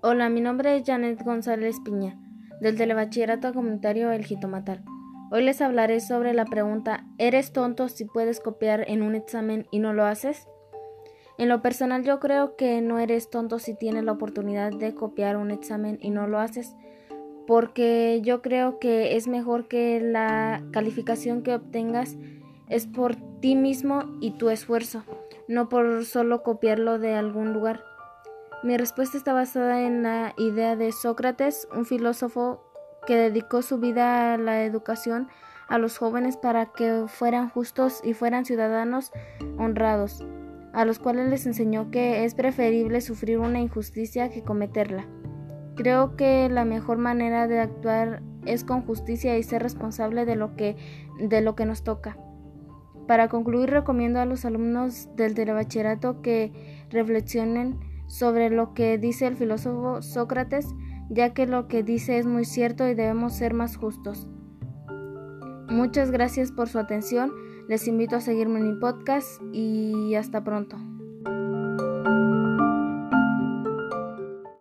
Hola, mi nombre es Janet González Piña, del Telebachillerato Comunitario El Jitomatal. Hoy les hablaré sobre la pregunta ¿Eres tonto si puedes copiar en un examen y no lo haces? En lo personal yo creo que no eres tonto si tienes la oportunidad de copiar un examen y no lo haces, porque yo creo que es mejor que la calificación que obtengas es por ti mismo y tu esfuerzo, no por solo copiarlo de algún lugar. Mi respuesta está basada en la idea de Sócrates, un filósofo que dedicó su vida a la educación a los jóvenes para que fueran justos y fueran ciudadanos honrados, a los cuales les enseñó que es preferible sufrir una injusticia que cometerla. Creo que la mejor manera de actuar es con justicia y ser responsable de lo que, de lo que nos toca. Para concluir, recomiendo a los alumnos del telebachillerato que reflexionen sobre lo que dice el filósofo Sócrates, ya que lo que dice es muy cierto y debemos ser más justos. Muchas gracias por su atención, les invito a seguirme en mi podcast y hasta pronto.